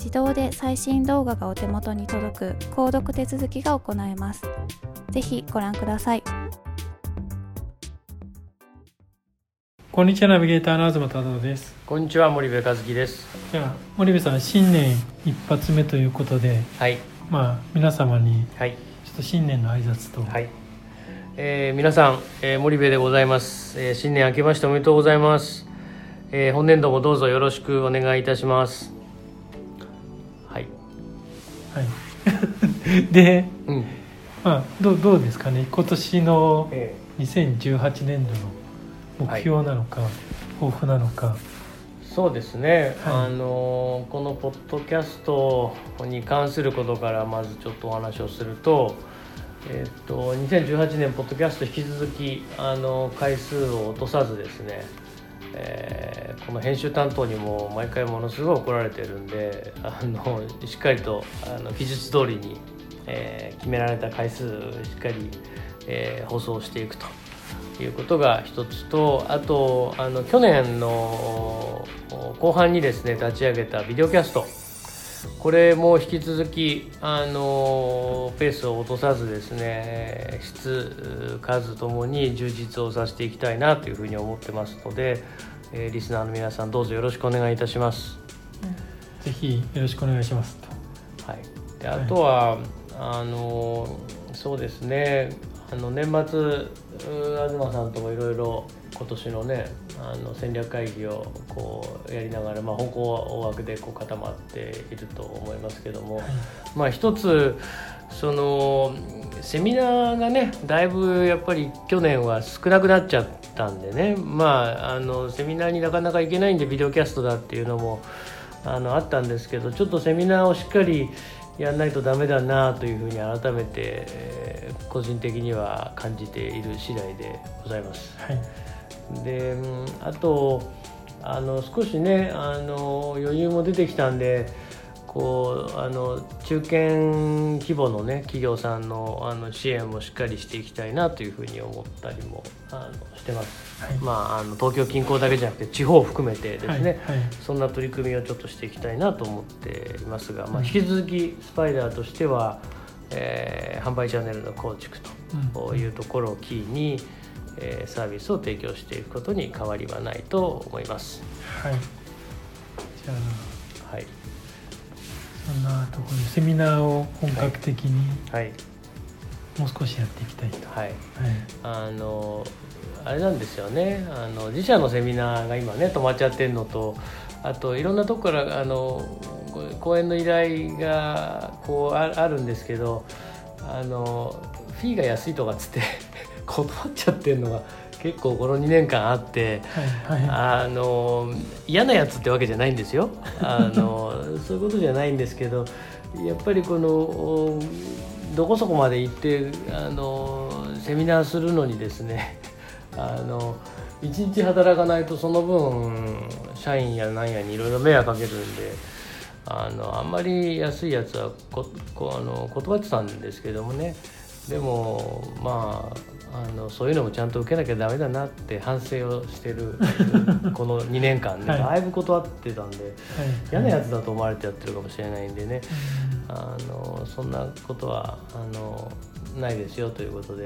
自動で最新動画がお手元に届く購読手続きが行えます。ぜひご覧ください。こんにちはナビゲーターの東忠夫です。こんにちは森部和樹です。じゃあ森部さん新年一発目ということで、はい。まあ皆様にちょっと新年の挨拶と、はい。えー、皆さん、えー、森部でございます、えー、新年明けましておめでとうございます、えー、本年度もどうぞよろしくお願いいたしますはい。で、うん、まあどどうですかね。今年の2018年度の目標なのか、はい、抱負なのか。そうですね、はい、あのこのポッドキャストに関することからまずちょっとお話をすると,、えっと2018年ポッドキャスト引き続きあの回数を落とさずですねえー、この編集担当にも毎回ものすごい怒られてるんであのしっかりとあの技術通りに、えー、決められた回数しっかり、えー、放送していくということが一つとあとあの去年の後半にですね立ち上げたビデオキャストこれも引き続きあのペースを落とさずですね質数ともに充実をさせていきたいなというふうに思ってますので、えー、リスナーの皆さんどうぞよろしくお願いいたします。ぜひよろしくお願いします。はい、であとは、はい、あのそうですね。あの年末東さんともいろいろ今年のねあの戦略会議をこうやりながら、まあ、方向は大枠でこう固まっていると思いますけども、はい、まあ一つそのセミナーがねだいぶやっぱり去年は少なくなっちゃったんでねまああのセミナーになかなか行けないんでビデオキャストだっていうのもあのあったんですけどちょっとセミナーをしっかりやんないとダメだなというふうに改めて、えー、個人的には感じている次第でございます。はい、であとあの少しねあの余裕も出てきたんでこうあの中堅規模のね企業さんのあの支援もしっかりしていきたいなというふうに思ったりもあのしてます、はい、まああの東京近郊だけじゃなくて地方を含めてですね、はいはい、そんな取り組みをちょっとしていきたいなと思っていますが、まあ、引き続きスパイダーとしては、えー、販売チャンネルの構築というところをキーに、えー、サービスを提供していくことに変わりはないと思います。はい。じゃあ、はい。そんなところでセミナーを本格的に、はい、もう少しやっていきたいと。はい、はい、あのあれなんですよね。あの自社のセミナーが今ね止まっちゃってるのとあといろんなとこからあの講演の依頼がこうあるんですけどあのフィーが安いとかっつって断っちゃってるのが結構この2年間あって、はいはい、あの嫌なやつってわけじゃないんですよ。あの そういうことじゃないんですけどやっぱりこのどこそこまで行ってあのセミナーするのにですねあの1日働かないとその分社員やなんやにいろいろ迷惑かけるんであのあんまり安いやつはここあの断ってたんですけどもねでもまああのそういうのもちゃんと受けなきゃダメだなって反省をしてる この2年間で、はい、だいぶ断ってたんで、はい、嫌なやつだと思われてやってるかもしれないんでね、あのそんなことはあのないですよということで。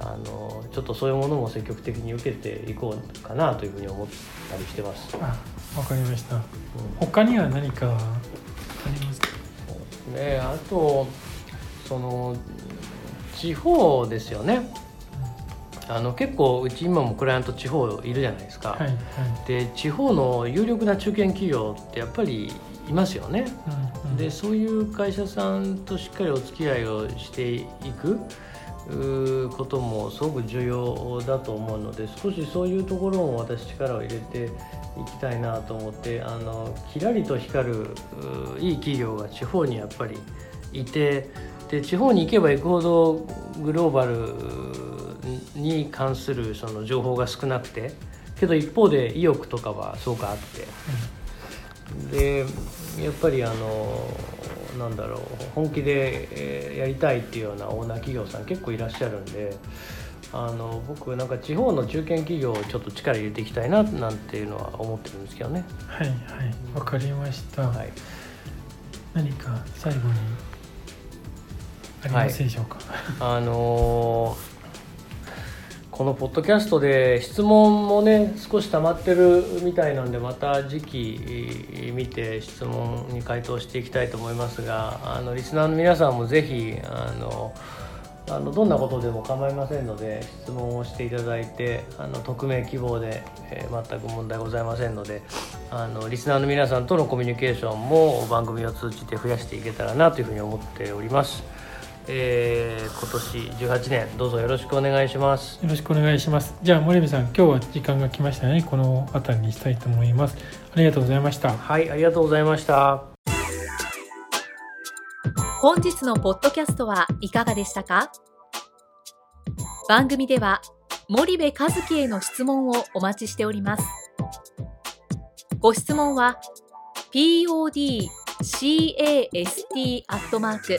あのちょっとそういうものも積極的に受けていこうかなというふうに思ったりしてます。あ、わかりました。うん、他には何かありますか？ね、あとその地方ですよね。あの結構うち今もクライアント地方いるじゃないですか。はいはい、で地方の有力な中堅企業ってやっぱりいますよね。うんうん、でそういう会社さんとしっかりお付き合いをしていく。こともすごく重要だと思うので少しそういうところも私力を入れていきたいなと思ってあのキラリと光るいい企業が地方にやっぱりいてで地方に行けば行くほどグローバルに関するその情報が少なくてけど一方で意欲とかはすごくあって。でやっぱりあのなんだろう本気でやりたいっていうようなオーナー企業さん結構いらっしゃるんであの僕なんか地方の中堅企業をちょっと力入れていきたいななんていうのは思ってるんですけどね。はいはい。わかりました、はい、何か最後に？ありますでしょうか、はい、あのーこのポッドキャストで質問もね少し溜まってるみたいなんでまた次期見て質問に回答していきたいと思いますがあのリスナーの皆さんもぜひあのあのどんなことでも構いませんので質問をしていただいてあの匿名希望で、えー、全く問題ございませんのであのリスナーの皆さんとのコミュニケーションも番組を通じて増やしていけたらなというふうに思っております。えー、今年18年どうぞよろしくお願いします。よろしくお願いします。じゃあ森部さん今日は時間が来ましたね。この辺りにしたいと思います。ありがとうございました。はいありがとうございました。本日のポッドキャストはいかがでしたか？番組では森部和樹への質問をお待ちしております。ご質問は podcast アットマーク